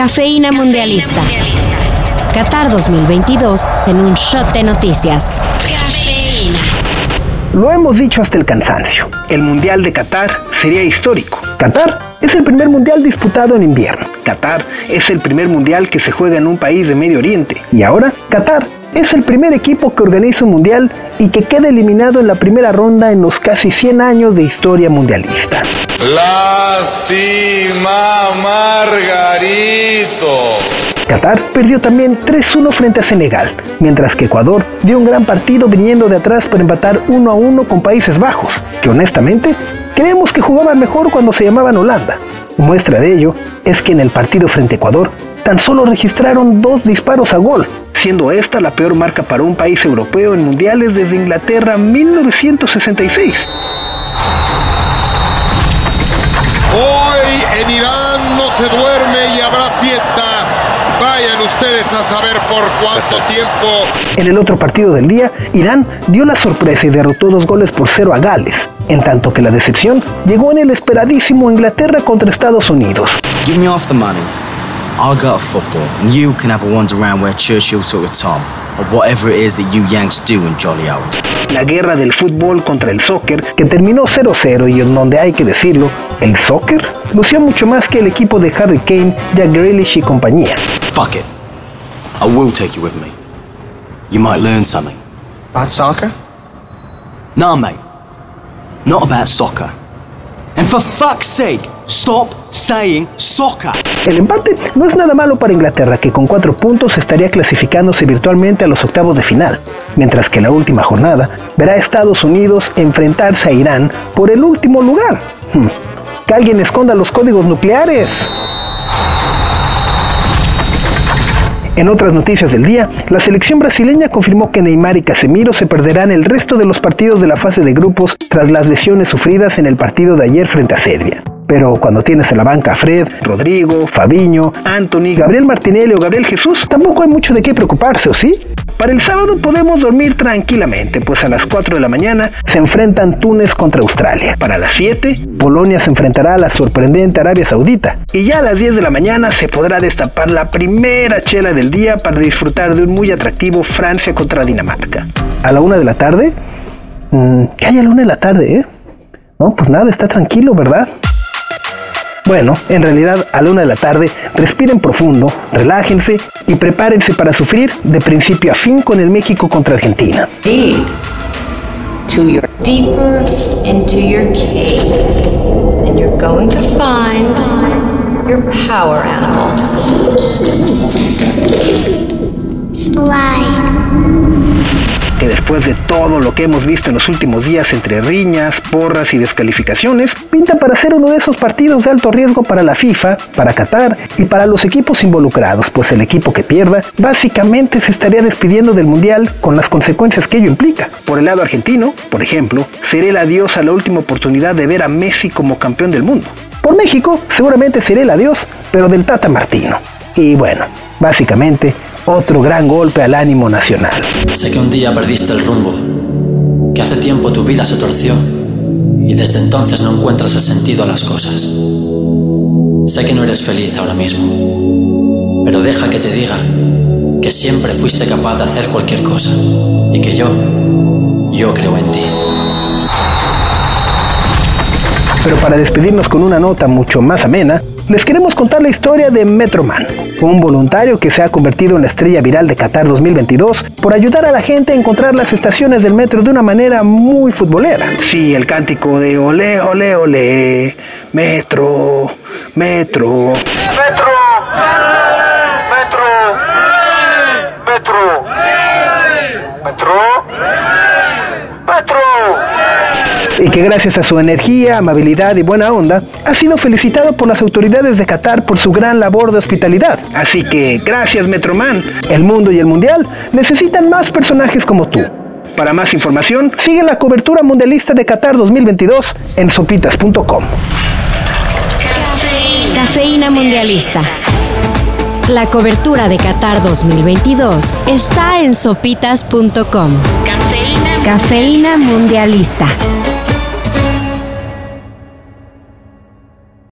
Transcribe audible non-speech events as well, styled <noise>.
Cafeína Mundialista. Qatar 2022 en un shot de noticias. Cafeína. Lo hemos dicho hasta el cansancio. El Mundial de Qatar sería histórico. Qatar es el primer mundial disputado en invierno. Qatar es el primer mundial que se juega en un país de Medio Oriente. Y ahora, Qatar es el primer equipo que organiza un mundial y que queda eliminado en la primera ronda en los casi 100 años de historia mundialista. Lástima, Margarito. Qatar perdió también 3-1 frente a Senegal, mientras que Ecuador dio un gran partido viniendo de atrás para empatar 1-1 con Países Bajos, que honestamente creemos que jugaban mejor cuando se llamaban Holanda. Muestra de ello es que en el partido frente a Ecuador tan solo registraron dos disparos a gol, siendo esta la peor marca para un país europeo en mundiales desde Inglaterra 1966. En Irán no se duerme y habrá fiesta. Vayan ustedes a saber por cuánto <laughs> tiempo. En el otro partido del día, Irán dio la sorpresa y derrotó dos goles por cero a Gales, en tanto que la decepción llegó en el esperadísimo Inglaterra contra Estados Unidos. Give me half the money. I'll go to football, and you can have a wander around where Churchill took with Tom, or whatever it is that you Yanks do in jolly old. La guerra del fútbol contra el soccer, que terminó 0-0 y en donde hay que decirlo, el soccer lució mucho más que el equipo de Harry Kane, Jack Grealish y compañía. Fuck it. I will take you with me. You might learn something. About soccer? No, mate. Not about soccer. And for fuck's sake, stop saying soccer. El empate no es nada malo para Inglaterra, que con cuatro puntos estaría clasificándose virtualmente a los octavos de final, mientras que la última jornada verá a Estados Unidos enfrentarse a Irán por el último lugar. Hmm. Que alguien esconda los códigos nucleares. En otras noticias del día, la selección brasileña confirmó que Neymar y Casemiro se perderán el resto de los partidos de la fase de grupos tras las lesiones sufridas en el partido de ayer frente a Serbia. Pero cuando tienes en la banca a Fred, Rodrigo, Fabiño, Anthony, Gabriel Martinelli o Gabriel Jesús, tampoco hay mucho de qué preocuparse, ¿o sí? Para el sábado podemos dormir tranquilamente, pues a las 4 de la mañana se enfrentan Túnez contra Australia. Para las 7, Polonia se enfrentará a la sorprendente Arabia Saudita. Y ya a las 10 de la mañana se podrá destapar la primera chela del día para disfrutar de un muy atractivo Francia contra Dinamarca. A la 1 de la tarde, ¿qué hay a la 1 de la tarde, eh? No, pues nada, está tranquilo, ¿verdad? Bueno, en realidad a la una de la tarde, respiren profundo, relájense y prepárense para sufrir de principio a fin con el México contra Argentina. To your your cave. Then you're going to find your power animal. Después de todo lo que hemos visto en los últimos días entre riñas, porras y descalificaciones, pinta para ser uno de esos partidos de alto riesgo para la FIFA, para Qatar y para los equipos involucrados, pues el equipo que pierda básicamente se estaría despidiendo del Mundial con las consecuencias que ello implica. Por el lado argentino, por ejemplo, será el adiós a la última oportunidad de ver a Messi como campeón del mundo. Por México, seguramente será el adiós, pero del Tata Martino. Y bueno, básicamente, otro gran golpe al ánimo nacional. Sé que un día perdiste el rumbo, que hace tiempo tu vida se torció y desde entonces no encuentras el sentido a las cosas. Sé que no eres feliz ahora mismo, pero deja que te diga que siempre fuiste capaz de hacer cualquier cosa y que yo, yo creo en ti. Pero para despedirnos con una nota mucho más amena, les queremos contar la historia de Metroman, un voluntario que se ha convertido en la estrella viral de Qatar 2022 por ayudar a la gente a encontrar las estaciones del metro de una manera muy futbolera. Sí, el cántico de ole, ole, ole, metro, metro. Metro. Metro. Metro. Metro. Metro. Y que gracias a su energía, amabilidad y buena onda, ha sido felicitado por las autoridades de Qatar por su gran labor de hospitalidad. Así que gracias Metroman. El mundo y el mundial necesitan más personajes como tú. Para más información, sigue la cobertura mundialista de Qatar 2022 en sopitas.com. Cafeína Mundialista. La cobertura de Qatar 2022 está en sopitas.com. Cafeína Mundialista.